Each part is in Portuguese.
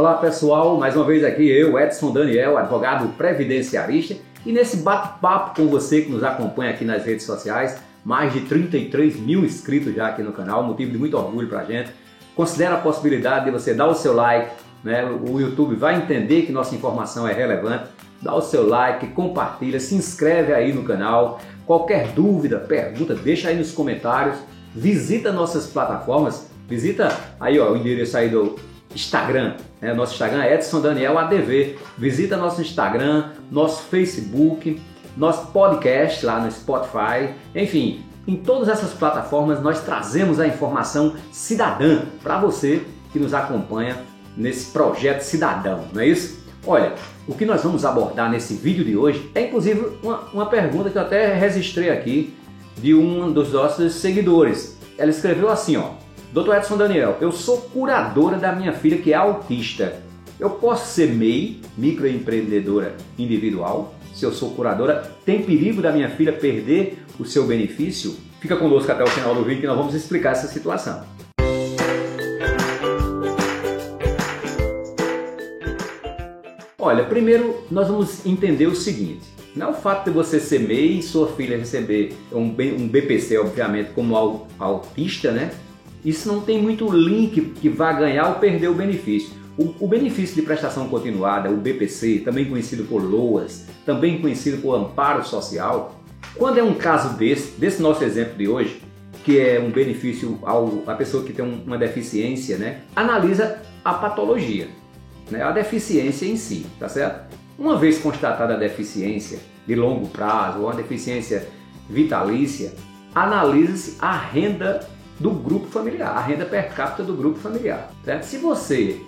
Olá pessoal, mais uma vez aqui eu, Edson Daniel, advogado previdenciarista, e nesse bate-papo com você que nos acompanha aqui nas redes sociais, mais de 33 mil inscritos já aqui no canal, motivo de muito orgulho pra gente. Considera a possibilidade de você dar o seu like, né? o YouTube vai entender que nossa informação é relevante. Dá o seu like, compartilha, se inscreve aí no canal. Qualquer dúvida, pergunta, deixa aí nos comentários. Visita nossas plataformas, visita aí ó, o endereço aí do Instagram. Né? Nosso Instagram é Edson Daniel ADV. Visita nosso Instagram, nosso Facebook, nosso podcast lá no Spotify. Enfim, em todas essas plataformas nós trazemos a informação cidadã para você que nos acompanha nesse projeto cidadão, não é isso? Olha, o que nós vamos abordar nesse vídeo de hoje é inclusive uma, uma pergunta que eu até registrei aqui de um dos nossos seguidores. Ela escreveu assim, ó: Doutor Edson Daniel, eu sou curadora da minha filha que é autista. Eu posso ser MEI, microempreendedora individual? Se eu sou curadora, tem perigo da minha filha perder o seu benefício? Fica conosco até o final do vídeo que nós vamos explicar essa situação. Olha, primeiro nós vamos entender o seguinte. Não é o fato de você ser MEI e sua filha receber um, um BPC, obviamente, como autista, né? Isso não tem muito link que vá ganhar ou perder o benefício. O, benefício de prestação continuada, o BPC, também conhecido por LOAS, também conhecido por amparo social, quando é um caso desse, desse nosso exemplo de hoje, que é um benefício ao, à pessoa que tem uma deficiência, né? Analisa a patologia, né? a deficiência em si, tá certo? Uma vez constatada a deficiência de longo prazo ou uma deficiência vitalícia, analisa-se a renda do grupo familiar, a renda per capita do grupo familiar. Certo? Se você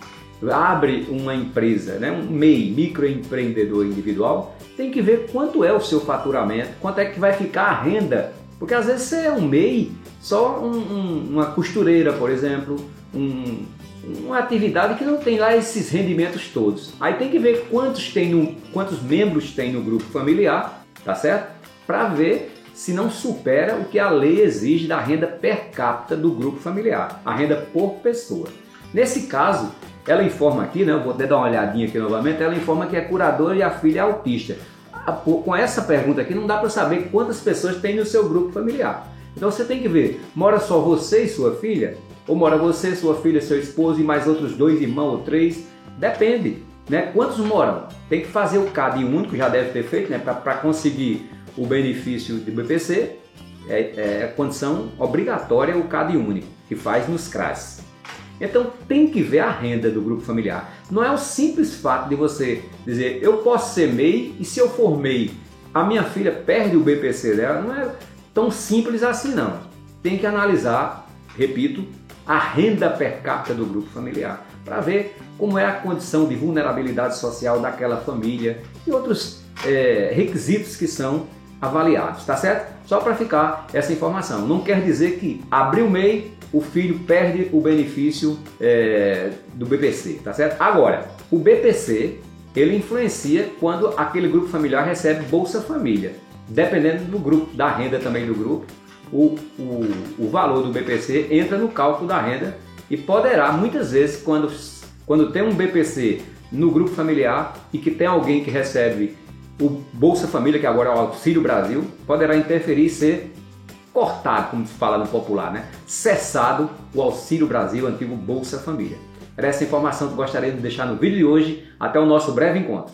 abre uma empresa, né, um MEI, microempreendedor individual, tem que ver quanto é o seu faturamento, quanto é que vai ficar a renda. Porque às vezes você é um MEI, só um, um, uma costureira, por exemplo, um, uma atividade que não tem lá esses rendimentos todos. Aí tem que ver quantos, tem no, quantos membros tem no grupo familiar, tá certo? Para ver se não supera o que a lei exige da renda per capita do grupo familiar, a renda por pessoa. Nesse caso, ela informa aqui, né, vou até dar uma olhadinha aqui novamente, ela informa que é curadora e a filha é autista. Com essa pergunta aqui não dá para saber quantas pessoas tem no seu grupo familiar. Então você tem que ver, mora só você e sua filha? Ou mora você, sua filha, seu esposo e mais outros dois irmãos ou três? Depende, né? Quantos moram? Tem que fazer o CAD único, já deve ter feito, né? Para conseguir o benefício do BPC, é, é condição obrigatória o CAD único, que faz nos CRAS. Então tem que ver a renda do grupo familiar. Não é o simples fato de você dizer eu posso ser MEI e se eu for MEI, a minha filha perde o BPC dela. Não é tão simples assim não. Tem que analisar, repito, a renda per capita do grupo familiar para ver como é a condição de vulnerabilidade social daquela família e outros é, requisitos que são avaliados, tá certo? Só para ficar essa informação. Não quer dizer que abrir o MEI, o filho perde o benefício é, do BPC, tá certo? Agora, o BPC ele influencia quando aquele grupo familiar recebe Bolsa Família. Dependendo do grupo, da renda também do grupo, o, o, o valor do BPC entra no cálculo da renda e poderá, muitas vezes, quando, quando tem um BPC no grupo familiar e que tem alguém que recebe o Bolsa Família, que agora é o Auxílio Brasil, poderá interferir e ser cortado, como se fala no popular, né? Cessado o Auxílio Brasil, antigo Bolsa Família. Era essa informação que gostaria de deixar no vídeo de hoje. Até o nosso breve encontro.